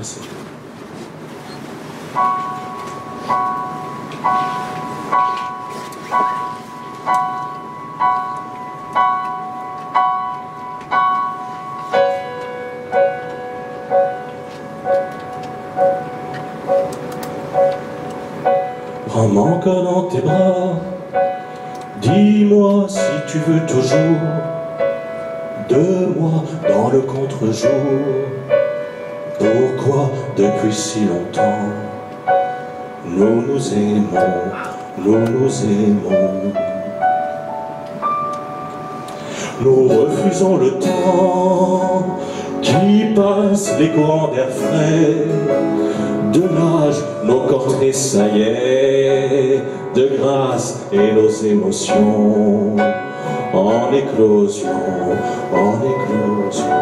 Merci. Prends-moi encore dans tes bras Dis-moi si tu veux toujours De moi dans le contre-jour pourquoi depuis si longtemps nous nous aimons, nous nous aimons? Nous refusons le temps qui passe les courants d'air frais de l'âge, nos corps tressaillaient de grâce et nos émotions en éclosion, en éclosion.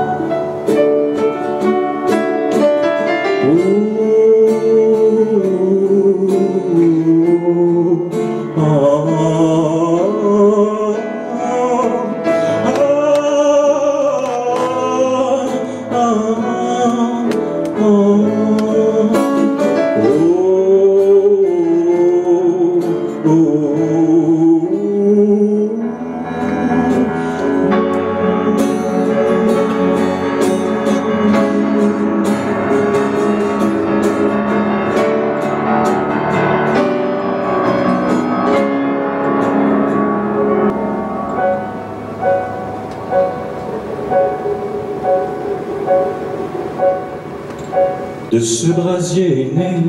De ce brasier est né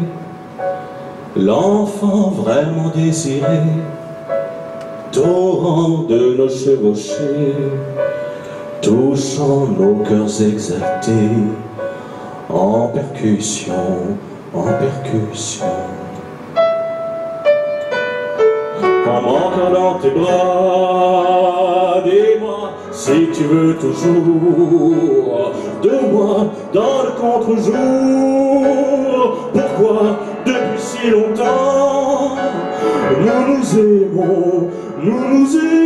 l'enfant vraiment désiré, torrent de nos chevauchés, touchant nos cœurs exaltés, en percussion, en percussion. Comme encore dans tes bras, dis-moi si tu veux toujours de moi dans le contre-jour. Si longtemps. Nous nous aimons, nous nous aimons